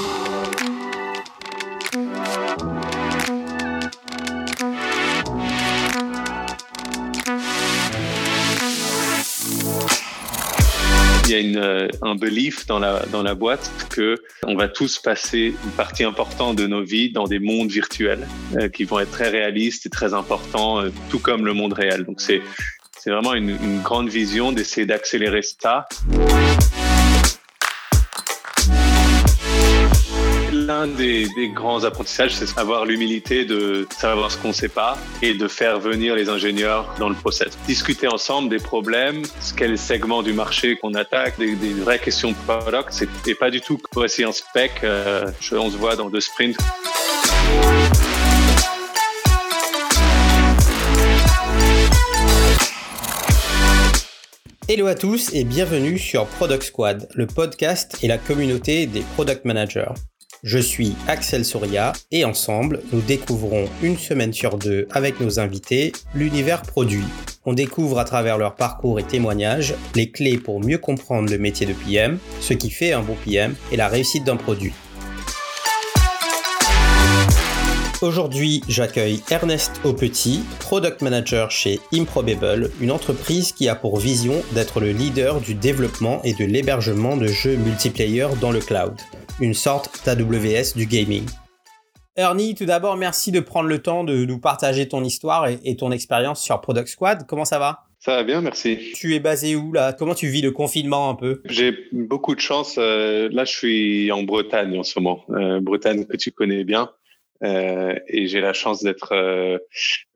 il y a euh, un belief dans la, dans la boîte que on va tous passer une partie importante de nos vies dans des mondes virtuels euh, qui vont être très réalistes et très importants, euh, tout comme le monde réel. Donc c'est vraiment une grande vision d'essayer d'accélérer ça. L'un des, grands apprentissages, c'est avoir l'humilité de savoir ce qu'on ne sait pas et de faire venir les ingénieurs dans le process. Discuter ensemble des problèmes, quel segment du marché qu'on attaque, des, des, vraies questions de product, et pas du tout voici un spec, euh, on se voit dans deux sprints. Hello à tous et bienvenue sur Product Squad, le podcast et la communauté des product managers. Je suis Axel Soria et ensemble, nous découvrons une semaine sur deux avec nos invités l'univers produit. On découvre à travers leur parcours et témoignages les clés pour mieux comprendre le métier de PM, ce qui fait un bon PM et la réussite d'un produit. Aujourd'hui, j'accueille Ernest Aupetit, Product Manager chez Improbable, une entreprise qui a pour vision d'être le leader du développement et de l'hébergement de jeux multiplayer dans le cloud, une sorte d'AWS du gaming. Ernie, tout d'abord, merci de prendre le temps de nous partager ton histoire et, ton expérience sur Product Squad. Comment ça va? Ça va bien, merci. Tu es basé où là? Comment tu vis le confinement un peu? J'ai beaucoup de chance. Euh, là, je suis en Bretagne en ce moment. Euh, Bretagne que tu connais bien. Euh, et j'ai la chance d'être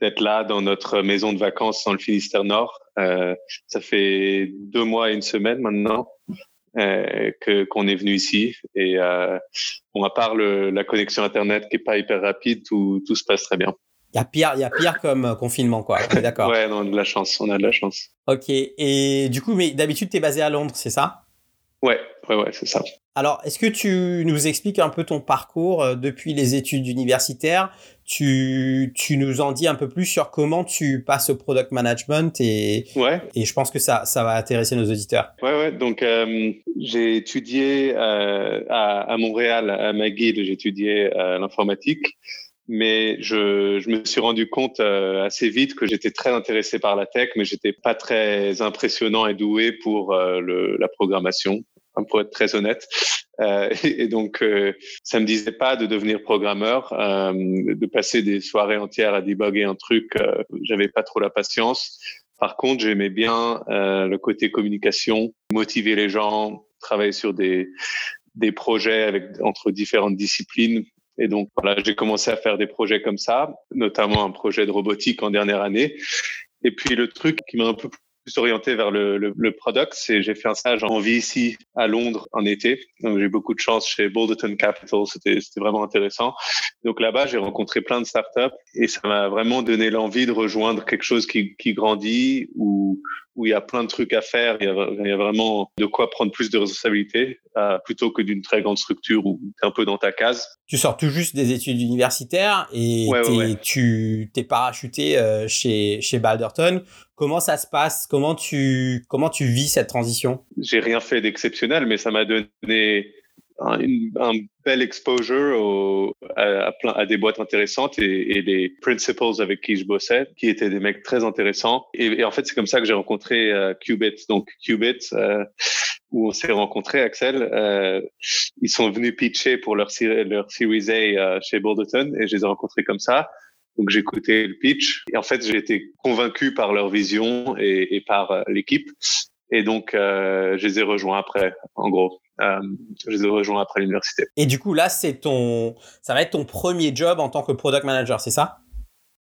d'être là dans notre maison de vacances dans le Finistère Nord. Ça fait deux mois et une semaine maintenant euh, que qu'on est venu ici. Et euh, bon, à part le, la connexion internet qui est pas hyper rapide, tout tout se passe très bien. Il y a pire, il y a pire comme confinement, quoi. D'accord. ouais, on a de la chance, on a de la chance. Ok. Et du coup, mais d'habitude, tu es basé à Londres, c'est ça? Ouais, ouais, ouais, c'est ça. Alors, est-ce que tu nous expliques un peu ton parcours euh, depuis les études universitaires? Tu, tu nous en dis un peu plus sur comment tu passes au product management et, ouais. et je pense que ça, ça va intéresser nos auditeurs. Ouais, ouais. Donc, euh, j'ai étudié euh, à, à, Montréal, à McGill, j'ai étudié euh, l'informatique mais je, je, me suis rendu compte euh, assez vite que j'étais très intéressé par la tech, mais j'étais pas très impressionnant et doué pour euh, le, la programmation, pour être très honnête. Euh, et, donc, euh, ça me disait pas de devenir programmeur, euh, de passer des soirées entières à débugger un truc. J'avais pas trop la patience. Par contre, j'aimais bien le côté communication, motiver les gens, travailler sur des des projets avec entre différentes disciplines et donc, voilà, j'ai commencé à faire des projets comme ça, notamment un projet de robotique en dernière année. Et puis, le truc qui m'a un peu plus orienté vers le, le, le product, c'est j'ai fait un stage en vie ici à Londres en été. Donc, j'ai beaucoup de chance chez Boulderton Capital. C'était, c'était vraiment intéressant. Donc, là-bas, j'ai rencontré plein de startups et ça m'a vraiment donné l'envie de rejoindre quelque chose qui, qui grandit ou où il y a plein de trucs à faire, il y a, il y a vraiment de quoi prendre plus de responsabilités euh, plutôt que d'une très grande structure où tu es un peu dans ta case. Tu sors tout juste des études universitaires et ouais, t'es, ouais. tu t'es parachuté euh, chez, chez Balderton. Comment ça se passe? Comment tu, comment tu vis cette transition? J'ai rien fait d'exceptionnel, mais ça m'a donné un, un bel exposure au, à, plein, à, des boîtes intéressantes et, et des principals avec qui je bossais, qui étaient des mecs très intéressants. Et, et en fait, c'est comme ça que j'ai rencontré euh. Donc Qubit, euh, où on s'est rencontrés, Axel, euh, ils sont venus pitcher pour leur, leur Series A euh, chez Boulderton et je les ai rencontrés comme ça. Donc j'ai écouté le pitch et en fait j'ai été convaincu par leur vision et, et par euh, l'équipe. Et donc, euh, je les ai rejoints après, en gros. Euh, je les ai rejoints après l'université. Et du coup, là, c'est ton, ça va être ton premier job en tant que product manager, c'est ça?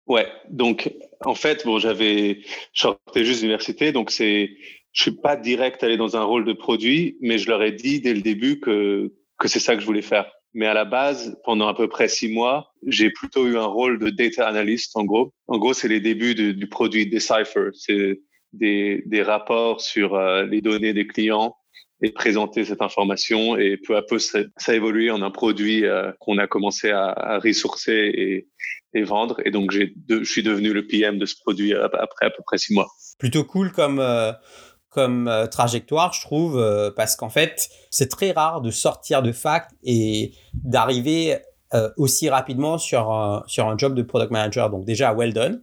Ouais. Donc, en fait, bon, j'avais, je sortais juste d'université, donc c'est, je suis pas direct allé dans un rôle de produit, mais je leur ai dit dès le début que que c'est ça que je voulais faire. Mais à la base, pendant à peu près six mois, j'ai plutôt eu un rôle de data analyst, en gros. En gros, c'est les débuts du, du produit Decipher. C'est des, des rapports sur euh, les données des clients et présenter cette information. Et peu à peu, ça, ça a évolué en un produit euh, qu'on a commencé à, à ressourcer et, vendre. Et donc, de, je suis devenu le PM de ce produit après à peu près six mois. Plutôt cool comme, euh, comme trajectoire, je trouve, parce qu'en fait, c'est très rare de sortir de fac et d'arriver euh, aussi rapidement sur un, sur un job de product manager. Donc déjà, well done.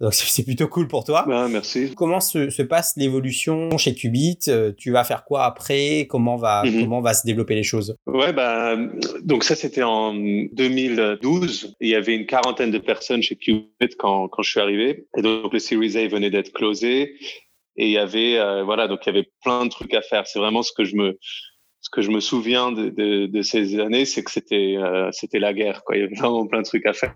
Donc c'est plutôt cool pour toi. Merci. Comment se, se passe l'évolution chez Qubit? Euh, Tu vas faire quoi après? Comment va mhm. comment va se développer les choses? Ouais, bah donc ça c'était en 2012. Il y avait une quarantaine de personnes chez Qubit quand quand je suis arrivé. Et donc le Series A venait d'être closé. Et il y avait euh, voilà donc il y avait plein de trucs à faire. C'est vraiment ce que je me ce que je me souviens de, de, de ces années, c'est que c'était euh, c'était la guerre. Quoi. Il y avait vraiment plein de trucs à faire.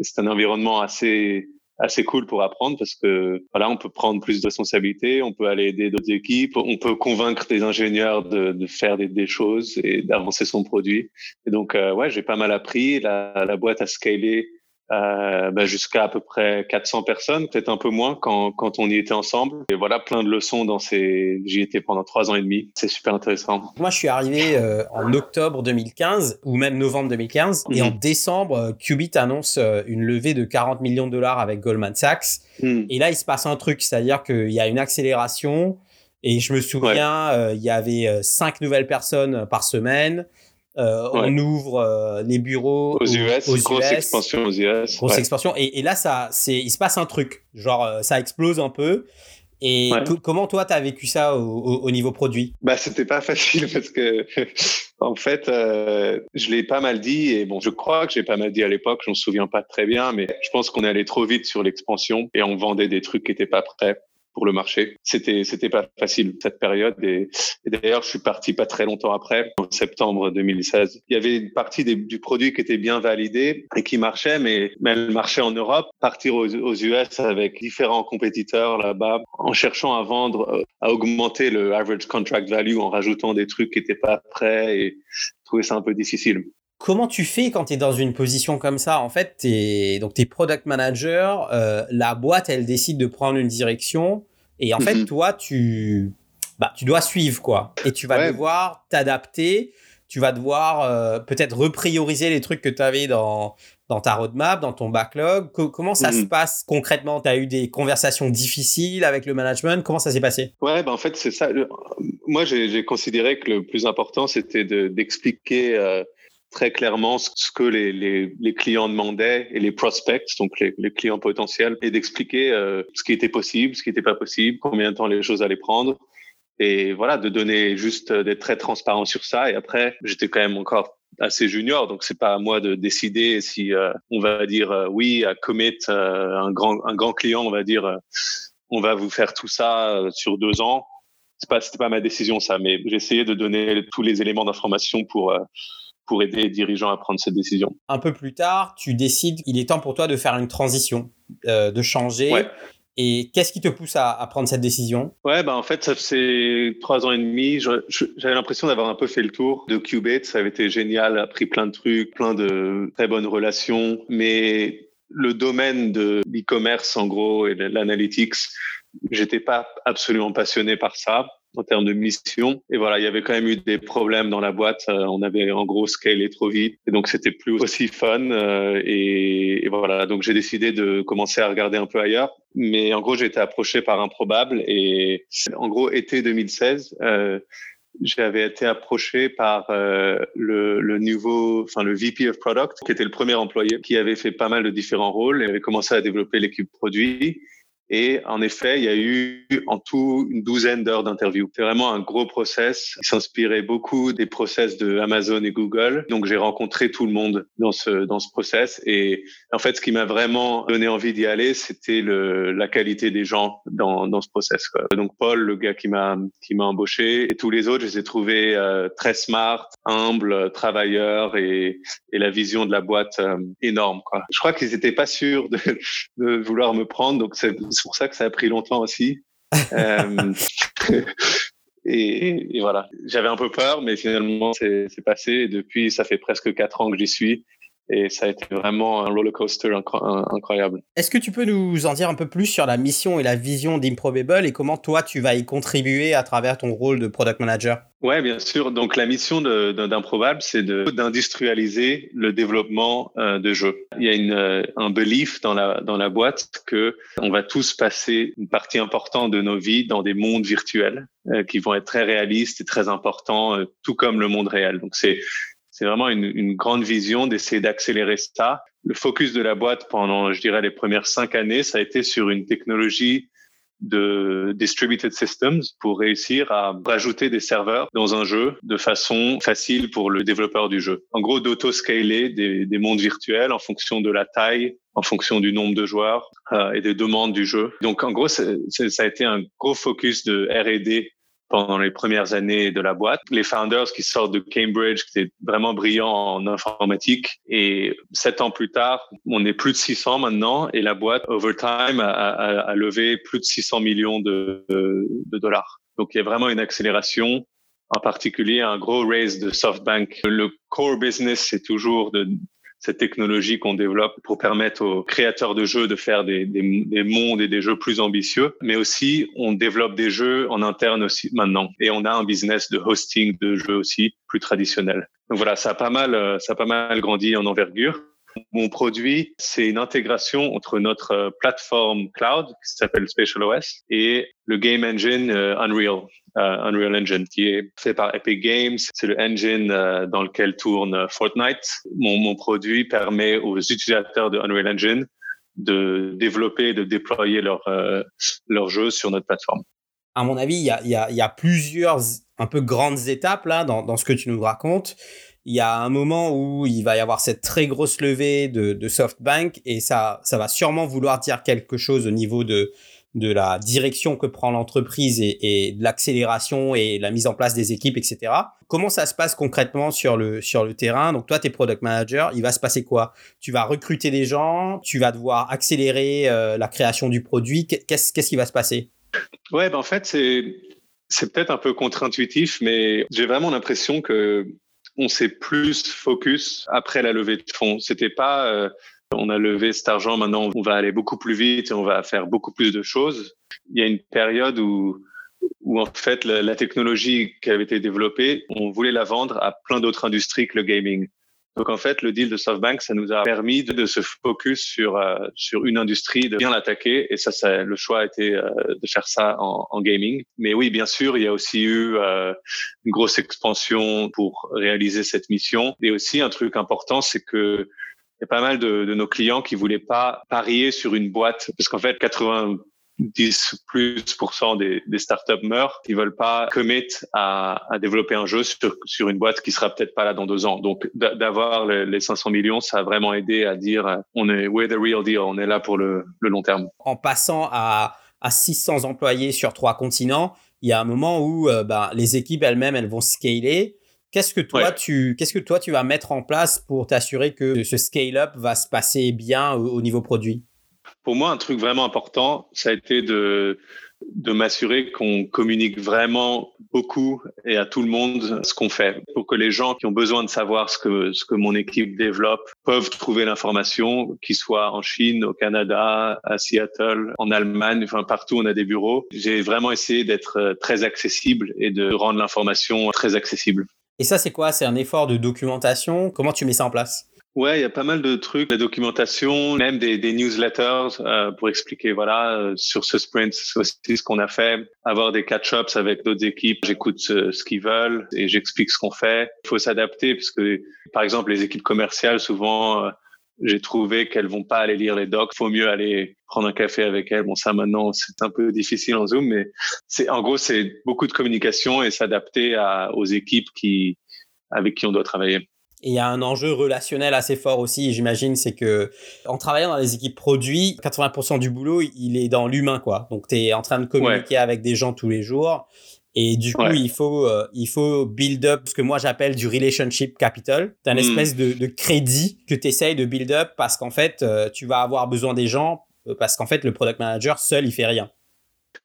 C'est un environnement assez assez cool pour apprendre parce que voilà, on peut prendre plus de responsabilités, on peut aller aider d'autres équipes, on peut convaincre des ingénieurs de, de faire des, des, choses et d'avancer son produit. Et donc euh, ouais, j'ai pas mal appris. La, la boîte a scalé euh, bah, jusqu'à à peu près 400 personnes, peut-être un peu moins quand, quand on y était ensemble. Et voilà, plein de leçons dans ces... J'y étais pendant trois ans et demi. C'est super intéressant. Moi, je suis arrivé euh, en octobre 2015 ou même novembre 2015. Et en mhm. décembre, euh, Qubit annonce une levée de 40 millions de dollars avec Goldman Sachs. Mhm. Et là, il se passe un truc, c'est-à-dire qu'il y a une accélération. Et je me souviens, il y avait cinq nouvelles personnes par semaine. Euh, on ouvre euh, les bureaux aux, US, grosse expansion aux US. Grosse expansion. Et, et, là, ça, c'est, il se passe un truc. Genre, euh, ça explose un peu. Et comment toi, tu as vécu ça au, au, niveau produit? Bah, c'était pas facile parce que, en fait, euh, je l'ai pas mal dit. Et bon, je crois que j'ai pas mal dit à l'époque. Je me souviens pas très bien, mais je pense qu'on est allé trop vite sur l'expansion et on vendait des trucs qui étaient pas prêts pour le marché. C'était c'était pas facile cette période et, d'ailleurs je suis parti pas très longtemps après en septembre 2016. Il y avait une partie du produit qui était bien validée et qui marchait mais, mais elle marchait en Europe. Partir aux, aux US avec différents compétiteurs là-bas en cherchant à vendre, euh, à augmenter le average contract value en rajoutant des trucs qui étaient pas prêts et trouver ça un peu difficile. Comment tu fais quand tu es dans une position comme ça? En fait, tu donc es product manager, euh, la boîte elle décide de prendre une direction et en fait mhm. toi tu bah tu dois suivre quoi et tu vas devoir t'adapter, tu vas devoir euh, peut-être reprioriser les trucs que tu avais dans dans ta roadmap, dans ton backlog. comment ça se mhm. passe concrètement? Tu as eu des conversations difficiles avec le management? Comment ça s'est passé? Ouais, ben en fait, c'est ça. Moi, j'ai considéré que le plus important, c'était d'expliquer euh, très clairement ce que les, clients demandaient et les prospects, donc les, clients potentiels, et d'expliquer euh, ce qui était possible, ce qui n'était pas possible, combien de temps les choses allaient prendre. Et voilà, de donner juste d'être très transparent sur ça. Et après, j'étais quand même encore assez junior, donc c'est pas à moi de décider si euh, on va dire euh, oui à commit un grand un grand client, on va dire on va vous faire tout ça sur deux ans. C'est pas pas ma décision ça, mais essayé de donner tous les éléments d'information pour pour aider les dirigeants à prendre cette décision. Un peu plus tard, tu décides qu'il est temps pour toi de faire une transition, euh, de changer. Et qu'est-ce qui te pousse à, prendre cette décision? Ouais, bah en fait, ça fait trois ans et demi. J'avais l'impression d'avoir un peu fait le tour de Qubit. Ça avait été génial, appris plein de trucs, plein de très bonnes relations. Mais le domaine de l'e-commerce, en gros, et de l'analytics, j'étais pas absolument passionné par ça en termes de mission. Et voilà, il y avait quand même eu des problèmes dans la boîte. Euh, on avait en gros scalé trop vite et donc c'était plus aussi fun. Euh, et, voilà, donc j'ai décidé de commencer à regarder un peu ailleurs. Mais en gros, j'ai été approché par Improbable et en gros, été 2016, euh, j'avais été approché par le, le, nouveau, enfin le VP of Product, qui était le premier employé, qui avait fait pas mal de différents rôles et avait commencé à développer l'équipe produit. Et en effet, il y a eu en tout une douzaine d'heures d'interview. C'est vraiment un gros process. Il s'inspirait beaucoup des process de Amazon et Google. Donc, j'ai rencontré tout le monde dans ce, dans ce process. Et en fait, ce qui m'a vraiment donné envie d'y aller, c'était le, la qualité des gens dans, dans ce process. Quoi. Donc, Paul, le gars qui m'a, qui m'a embauché et tous les autres, je les ai trouvés euh, très smart, humbles, travailleurs et, et la vision de la boîte euh, énorme. Quoi. Je crois qu'ils n'étaient pas sûrs de, de vouloir me prendre. Donc, c'est c'est pour ça que ça a pris longtemps aussi. Euh, et, voilà, j'avais un peu peur, mais finalement c'est passé. Et depuis, ça fait presque quatre ans que j'y suis. Et ça a été vraiment un roller coaster incroyable. Est-ce que tu peux nous en dire un peu plus sur la mission et la vision d'Improbable et comment toi tu vas y contribuer à travers ton rôle de product manager? Ouais, bien sûr. Donc la mission d'Improbable, c'est d'industrialiser le développement euh, de jeux. Il y a une, euh, un belief dans la dans la boîte que on va tous passer une partie importante de nos vies dans des mondes virtuels euh, qui vont être très réalistes et très importants, tout comme le monde réel. Donc c'est c'est vraiment une, une, grande vision d'essayer d'accélérer ça. Le focus de la boîte pendant, je dirais, les premières cinq années, ça a été sur une technologie de distributed systems pour réussir à rajouter des serveurs dans un jeu de façon facile pour le développeur du jeu. En gros, d'auto-scaler des, des, mondes virtuels en fonction de la taille, en fonction du nombre de joueurs euh, et des demandes du jeu. Donc, en gros, ça a été un gros focus de R&D pendant les premières années de la boîte. Les founders qui sortent de Cambridge, qui étaient vraiment brillants en informatique. Et sept ans plus tard, on est plus de 600 maintenant et la boîte, over time, a, a, a levé plus de 600 millions de, de dollars. Donc, il y a vraiment une accélération en particulier un gros raise de SoftBank. Le core business, c'est toujours de cette technologie qu'on développe pour permettre aux créateurs de jeux de faire des, des, des, mondes et des jeux plus ambitieux. Mais aussi, on développe des jeux en interne aussi maintenant. Et on a un business de hosting de jeux aussi plus traditionnel. Donc voilà, ça a pas mal, euh, ça a pas mal grandi en envergure. Mon produit, c'est une intégration entre notre euh, plateforme cloud qui s'appelle SpatialOS et le game engine euh, Unreal, euh, Unreal Engine qui est fait par Epic Games. C'est le engine dans lequel tourne Fortnite. Mon, produit permet aux utilisateurs de Unreal Engine de développer et de déployer leur, leur jeu sur notre plateforme. À mon avis, il y a, plusieurs un peu grandes étapes là dans ce que tu nous racontes il y a un moment où il va y avoir cette très grosse levée de, de SoftBank et ça, ça va sûrement vouloir dire quelque chose au niveau de, de la direction que prend l'entreprise et, de l'accélération et la mise en place des équipes, etc. Comment ça se passe concrètement sur le, sur le terrain? Donc toi, tu es product manager, il va se passer quoi? Tu vas recruter des gens, tu vas devoir accélérer euh, la création du produit. Qu'est-ce qu'est-ce qui va se passer? Ouais, ben en fait, c'est c'est peut-être un peu contre-intuitif, mais j'ai vraiment l'impression que on s'est plus focus après la levée de fonds. C'était pas euh, on a levé cet argent, maintenant on va aller beaucoup plus vite et on va faire beaucoup plus de choses. Il y a une période où où en fait la, la technologie qui avait été développée, on voulait la vendre à plein d'autres industries que le gaming. Donc en fait, le deal de SoftBank, ça nous a permis de, se focus sur euh, sur une industrie, de bien l'attaquer. Et ça, ça, le choix a été euh, de faire ça en, en, gaming. Mais oui, bien sûr, il y a aussi eu euh, une grosse expansion pour réaliser cette mission. Et aussi un truc important, c'est que il y a pas mal de, de, nos clients qui voulaient pas parier sur une boîte parce qu'en fait 80 10 plus des, des startups meurent, ils veulent pas commit à, à développer un jeu sur, sur une boîte qui sera peut-être pas là dans deux ans. Donc d'avoir les, 500 millions, ça a vraiment aidé à dire on est we're the real deal, on est là pour le, le long terme. En passant à, à 600 employés sur trois continents, il y a un moment où euh, bah, les équipes elles-mêmes elles vont scaler. Qu'est-ce que toi tu qu'est-ce que toi tu vas mettre en place pour t'assurer que ce scale-up va se passer bien au niveau produit? Pour moi, un truc vraiment important, ça a été de, de m'assurer qu'on communique vraiment beaucoup et à tout le monde ce qu'on fait pour que les gens qui ont besoin de savoir ce que, ce que mon équipe développe peuvent trouver l'information, qu'ils soient en Chine, au Canada, à Seattle, en Allemagne, enfin partout on a des bureaux. J'ai vraiment essayé d'être euh, très accessible et de rendre l'information très accessible. Et ça, c'est quoi? C'est un effort de documentation? Comment tu mets ça en place? Ouais, il y a pas mal de trucs, la documentation, même des, des newsletters euh, pour expliquer voilà euh, sur ce sprint, aussi ce qu'on a fait, avoir des catch-ups avec d'autres équipes. J'écoute ce, ce qu'ils veulent et j'explique ce qu'on fait. Il faut s'adapter parce que par exemple les équipes commerciales souvent euh, j'ai trouvé qu'elles vont pas aller lire les docs. Faut mieux aller prendre un café avec elles. Bon, ça maintenant, c'est un peu difficile en Zoom, mais c'est en gros, c'est beaucoup de communication et s'adapter aux équipes qui avec qui on doit travailler. Et il y a un enjeu relationnel assez fort aussi, j'imagine, c'est que en travaillant dans les équipes produits, 80% du boulot, il est dans l'humain, quoi. Donc, tu es en train de communiquer avec des gens tous les jours. Et du coup, il faut euh, il faut build up ce que moi j'appelle du relationship capital. C'est un hmm. espèce de, de, crédit que tu essayes de build up parce qu'en fait, euh, tu vas avoir besoin des gens euh, parce qu'en fait, le product manager seul, il fait rien.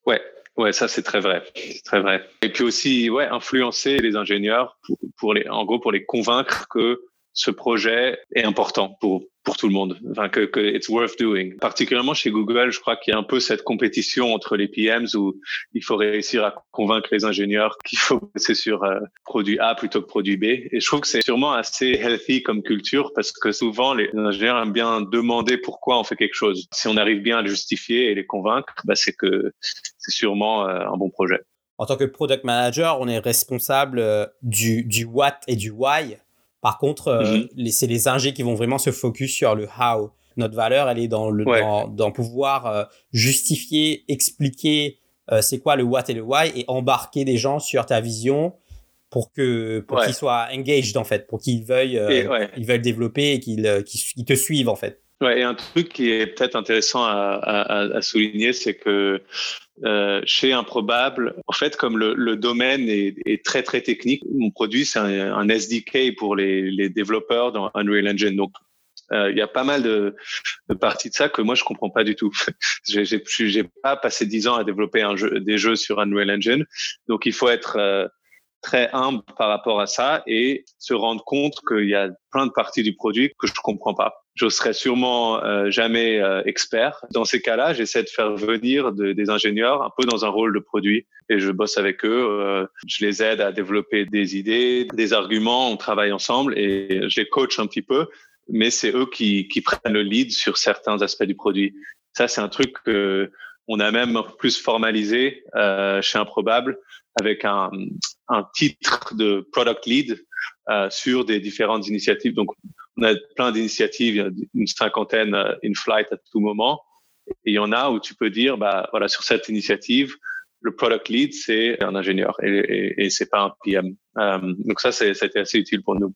Ouais, Ouais, ça c'est très vrai, c'est très vrai. Et puis aussi, ouais, influencer les ingénieurs pour, pour, les, en gros, pour les convaincre que ce projet est important pour pour tout le monde, enfin que, que it's worth doing. Particulièrement chez Google, je crois qu'il y a un peu cette compétition entre les PMs où il faut réussir à convaincre les ingénieurs qu'il faut bosser sur euh, produit A plutôt que produit B. Et je trouve que c'est sûrement assez healthy comme culture parce que souvent les ingénieurs aiment bien demander pourquoi on fait quelque chose. Si on arrive bien à le justifier et les convaincre, bah c'est que c'est sûrement euh, un bon projet. En tant que product manager, on est responsable euh, du, du what et du why par contre, euh, mhm. c'est les ingés qui vont vraiment se focus sur le how. Notre valeur, elle est dans le dans, pouvoir euh, justifier, expliquer euh, c'est quoi le what et le why et embarquer des gens sur ta vision pour que pour qu'ils soient engaged en fait, pour qu'ils veuillent ils veulent développer et qu'ils qu'ils te suivent en fait. Ouais, et un truc qui est peut-être intéressant à, à, à souligner, c'est que euh, chez Improbable, en fait, comme le, le domaine est, est, très très technique, mon produit c'est un, un, SDK pour les, les, développeurs dans Unreal Engine. Donc, euh, il y a pas mal de, de, parties de ça que moi je comprends pas du tout. j'ai pas passé dix ans à développer un jeu, des jeux sur Unreal Engine, donc il faut être euh, très humble par rapport à ça et se rendre compte qu'il y a plein de parties du produit que je comprends pas. Je serai sûrement euh, jamais euh, expert. Dans ces cas-là, j'essaie de faire venir des ingénieurs un peu dans un rôle de produit et je bosse avec eux. Euh, je les aide à développer des idées, des arguments. On travaille ensemble et je les coach un petit peu, mais c'est eux qui, qui prennent le lead sur certains aspects du produit. Ça, c'est un truc que on a même plus formalisé chez Improbable avec un, un titre de product lead euh, sur des différentes initiatives. Donc, on a plein d'initiatives, une cinquantaine euh, in flight à tout moment. Et il y en a où tu peux dire, bah voilà, sur cette initiative, le product lead c'est un ingénieur et, et, et c'est pas un PM. Euh, donc ça, c'était assez utile pour nous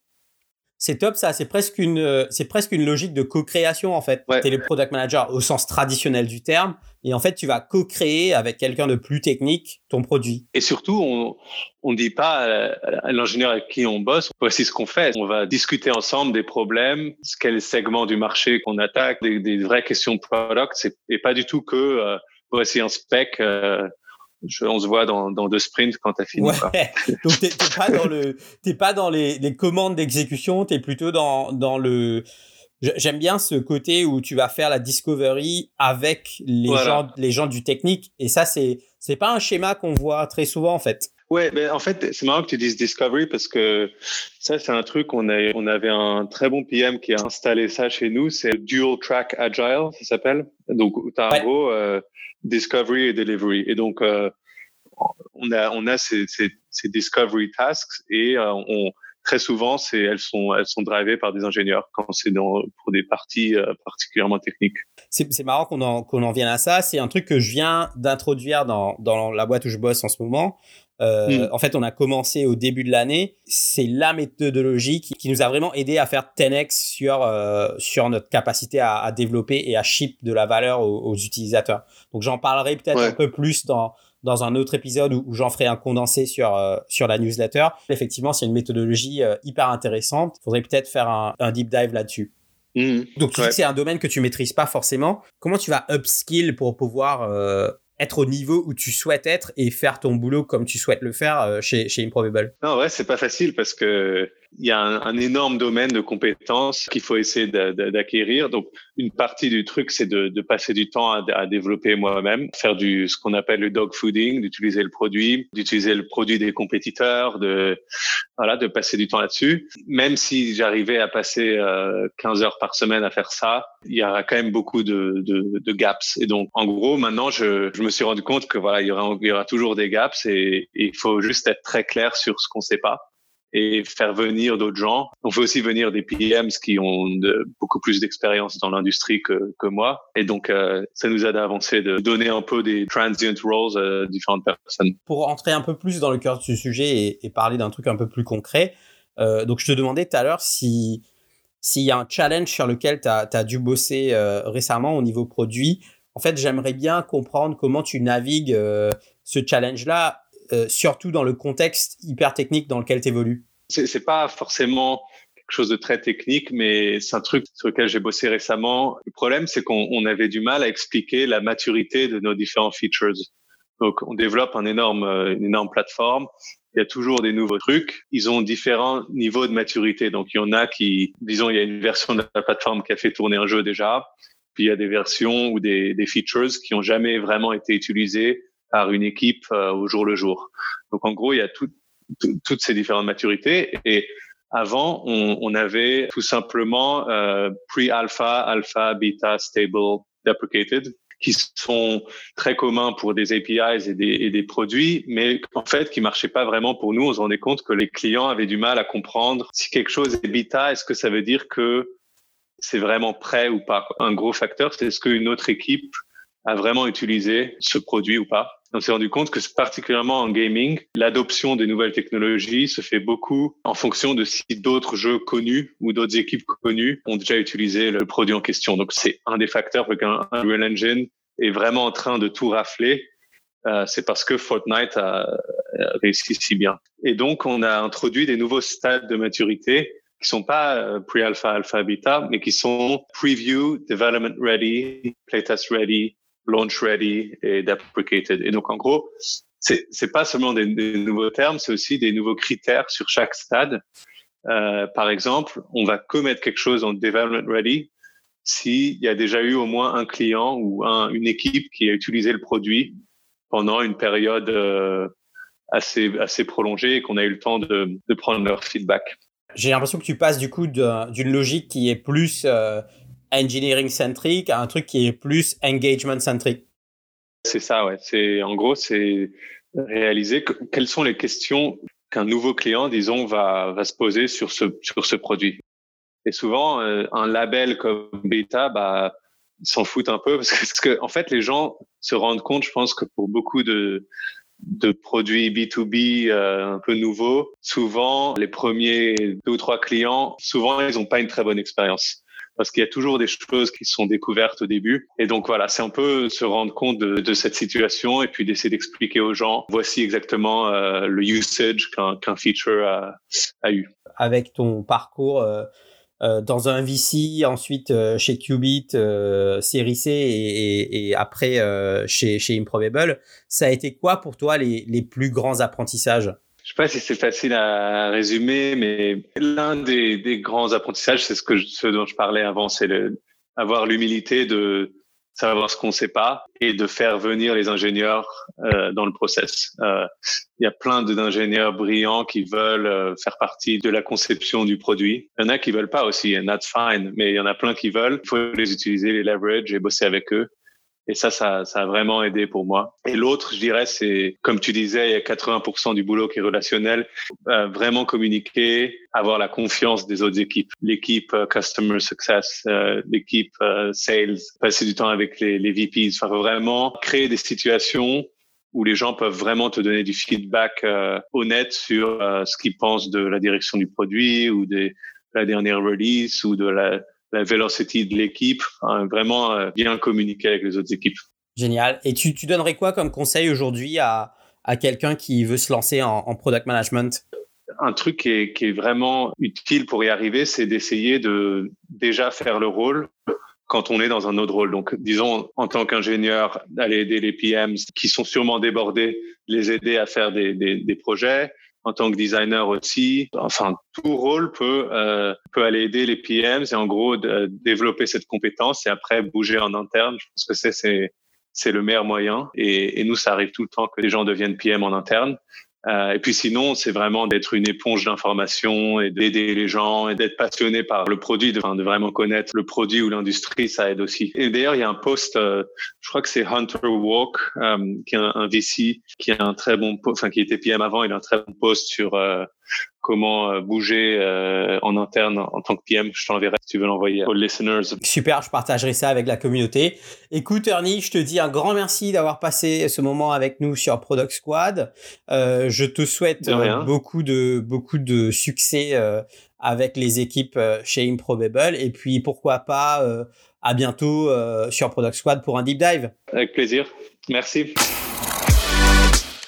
c'est top ça. C'est presque une, euh, c'est presque une logique de co-création en fait. Tu es le product manager au sens traditionnel du terme, et en fait tu vas co-créer avec quelqu'un de plus technique ton produit. Et surtout, on on dit pas à l'ingénieur avec qui on bosse, voici ce qu'on fait. On va discuter ensemble des problèmes, quel segment du marché qu'on attaque, des, des, vraies questions de product. Et pas du tout que euh, voici un spec. Euh, on se voit dans, dans deux sprints quand tu as fini. Ouais. Donc t'es pas dans le, t'es pas dans les, les commandes d'exécution, tu es plutôt dans, dans le. J'aime bien ce côté où tu vas faire la discovery avec les gens, les gens du technique. Et ça, c'est, c'est pas un schéma qu'on voit très souvent en fait. Ouais, ben en fait, c'est marrant que tu dises discovery parce que ça, c'est un truc. On, a, on avait un très bon PM qui a installé ça chez nous. C'est Dual Track Agile, ça s'appelle. Donc, tu as gros euh, discovery et delivery. Et donc, euh, on a, on a ces, ces, ces discovery tasks et euh, on, très souvent, c'est, elles sont, elles sont drivées par des ingénieurs quand c'est pour des parties euh, particulièrement techniques. C'est marrant qu'on en, qu'on en vienne à ça. C'est un truc que je viens d'introduire dans, dans la boîte où je bosse en ce moment. Euh, mm. En fait, on a commencé au début de l'année. C'est la méthodologie qui, qui, nous a vraiment aidé à faire 10x sur euh, sur notre capacité à, à, développer et à ship de la valeur aux, aux utilisateurs. Donc, j'en parlerai peut-être un peu plus dans dans un autre épisode où, j'en ferai un condensé sur euh, sur la newsletter. Effectivement, c'est une méthodologie hyper intéressante. Il faudrait peut-être faire un, un deep dive là-dessus. Mm. Donc, tu dis que c'est un domaine que tu maîtrises pas forcément. Comment tu vas upskill pour pouvoir euh, être au niveau où tu souhaites être et faire ton boulot comme tu souhaites le faire euh, chez, chez Improbable. Non, ouais, c'est pas facile parce que il y a un, énorme domaine de compétences qu'il faut essayer d'acquérir. Donc, une partie du truc, c'est de, de, passer du temps à, à développer moi-même, faire du ce qu'on appelle le dog fooding, d'utiliser le produit, d'utiliser le produit des compétiteurs, de voilà, de passer du temps là-dessus. Même si j'arrivais à passer euh, 15 heures par semaine à faire ça, il y aura quand même beaucoup de, de, de gaps. Et donc, en gros, maintenant, je, je, me suis rendu compte que voilà, il y aura, il y aura toujours des gaps et, il faut juste être très clair sur ce qu'on sait pas et faire venir d'autres gens. On fait aussi venir des PMs qui ont beaucoup plus d'expérience dans l'industrie que, moi. Et donc, euh, ça nous aide à avancer, de donner un peu des transient roles à différentes personnes. Pour entrer un peu plus dans le cœur du sujet et, parler d'un truc un peu plus concret, euh, donc je te demandais tout à l'heure si s'il y a un challenge sur lequel tu as, dû bosser euh, récemment au niveau produit. En fait, j'aimerais bien comprendre comment tu navigues ce challenge-là euh, surtout dans le contexte hyper technique dans lequel tu évolues C'est pas forcément quelque chose de très technique, mais c'est un truc sur lequel j'ai bossé récemment. Le problème, c'est qu'on avait du mal à expliquer la maturité de nos différents features. Donc, on développe un énorme, euh, une énorme plateforme il y a toujours des nouveaux trucs. Ils ont différents niveaux de maturité. Donc, il y en a qui, disons, il y a une version de la plateforme qui a fait tourner un jeu déjà. Puis, il y a des versions ou des, features qui ont jamais vraiment été utilisées par une équipe euh, au jour le jour. Donc, en gros, il y a tout, toutes ces différentes maturités. Et avant, on, on avait tout simplement euh, pre-alpha, alpha, beta, stable, deprecated qui sont très communs pour des APIs et des, et des produits, mais en fait qui marchaient pas vraiment pour nous. On se rendait compte que les clients avaient du mal à comprendre si quelque chose est bêta, est-ce que ça veut dire que c'est vraiment prêt ou pas? Un gros facteur, c'est est-ce qu'une autre équipe a vraiment utilisé ce produit ou pas. On s'est rendu compte que particulièrement en gaming, l'adoption des nouvelles technologies se fait beaucoup en fonction de si d'autres jeux connus ou d'autres équipes connues ont déjà utilisé le produit en question. Donc c'est un des facteurs pour qu'un Unreal Engine est vraiment en train de tout rafler. Euh, c'est parce que Fortnite a, réussi si bien. Et donc on a introduit des nouveaux stades de maturité qui sont pas euh, pre-alpha, alpha, beta, mais qui sont preview, development ready, playtest ready, launch ready et deprecated. Et donc, en gros, c'est, c'est pas seulement des, nouveaux termes, c'est aussi des nouveaux critères sur chaque stade. Euh, par exemple, on va commettre quelque chose en development ready s'il y a déjà eu au moins un client ou un, une équipe qui a utilisé le produit pendant une période euh, assez, assez prolongée et qu'on a eu le temps de, de prendre leur feedback. J'ai l'impression que tu passes du coup d'une logique qui est plus euh, engineering centric à un truc qui est plus engagement centric. C'est ça, ouais. C'est en gros, c'est réaliser quelles sont les questions qu'un nouveau client, disons, va va se poser sur ce sur ce produit. Et souvent, euh, un label comme bêta, bah, s'en foutent un peu parce que, parce que en fait, les gens se rendent compte, je pense que pour beaucoup de de produits B2B euh, un peu nouveaux, souvent les premiers deux ou trois clients, souvent ils n'ont pas une très bonne expérience parce qu'il y a toujours des choses qui sont découvertes au début. Et donc voilà, c'est un peu se rendre compte de, cette situation et puis d'essayer d'expliquer aux gens, voici exactement euh, le usage qu'un feature a, eu. Avec ton parcours euh, euh dans un VC, ensuite chez Qubit, euh, et, après chez, Improbable, ça a été quoi pour toi les plus grands apprentissages? Je sais pas si c'est facile à résumer, mais l'un des, des, grands apprentissages, c'est ce que ce dont je parlais avant, c'est avoir l'humilité de savoir ce qu'on ne sait pas et de faire venir les ingénieurs euh, dans le process. Euh, il y a plein d'ingénieurs brillants qui veulent euh, faire partie de la conception du produit. Il y en a qui veulent pas aussi, and that's fine, mais il y en a plein qui veulent. Il faut les utiliser, les leverage et bosser avec eux. Et ça, ça, ça a vraiment aidé pour moi. Et l'autre, je dirais, c'est, comme tu disais, il y a 80% du boulot qui est relationnel. Euh, vraiment communiquer, avoir la confiance des autres équipes. L'équipe euh, Customer Success, euh, l'équipe euh, Sales, passer du temps avec les, les VPs. Enfin, vraiment créer des situations où les gens peuvent vraiment te donner du feedback euh, honnête sur ce qu'ils pensent de la direction du produit ou de la dernière release ou de la, la velocity de l'équipe, hein, vraiment euh, bien communiquer avec les autres équipes. Génial. Et tu, tu donnerais quoi comme conseil aujourd'hui à, à quelqu'un qui veut se lancer en, en product management? Un truc qui est, qui est, vraiment utile pour y arriver, c'est d'essayer de déjà faire le rôle quand on est dans un autre rôle. Donc, disons, en tant qu'ingénieur, d'aller aider les PMs qui sont sûrement débordés, les aider à faire des, des, des projets, en tant que designer aussi. Enfin, tout rôle peut euh, peut aller aider les PMs et en gros de, développer cette compétence et après bouger en interne. Je pense que c'est c'est c'est le meilleur moyen. Et, et, nous, ça arrive tout le temps que les gens deviennent PM en interne. Euh, et puis sinon, c'est vraiment d'être une éponge d'information et d'aider les gens et d'être passionné par le produit, de, de, vraiment connaître le produit ou l'industrie, ça aide aussi. Et d'ailleurs, il y a un post, euh, je crois que c'est Hunter Walk, euh, qui est un, VC, qui a un très bon, enfin qui était PM avant, il a un très bon post sur comment euh, bouger euh, en interne en tant que PM. Je t'enverrai si tu veux l'envoyer aux listeners. Super, je partagerai ça avec la communauté. Écoute, Ernie, je te dis un grand merci d'avoir passé ce moment avec nous sur Product Squad. Euh, je te souhaite de beaucoup de beaucoup de succès euh, avec les équipes chez Improbable et puis pourquoi pas à bientôt sur Product Squad pour un deep dive. Avec plaisir. Merci.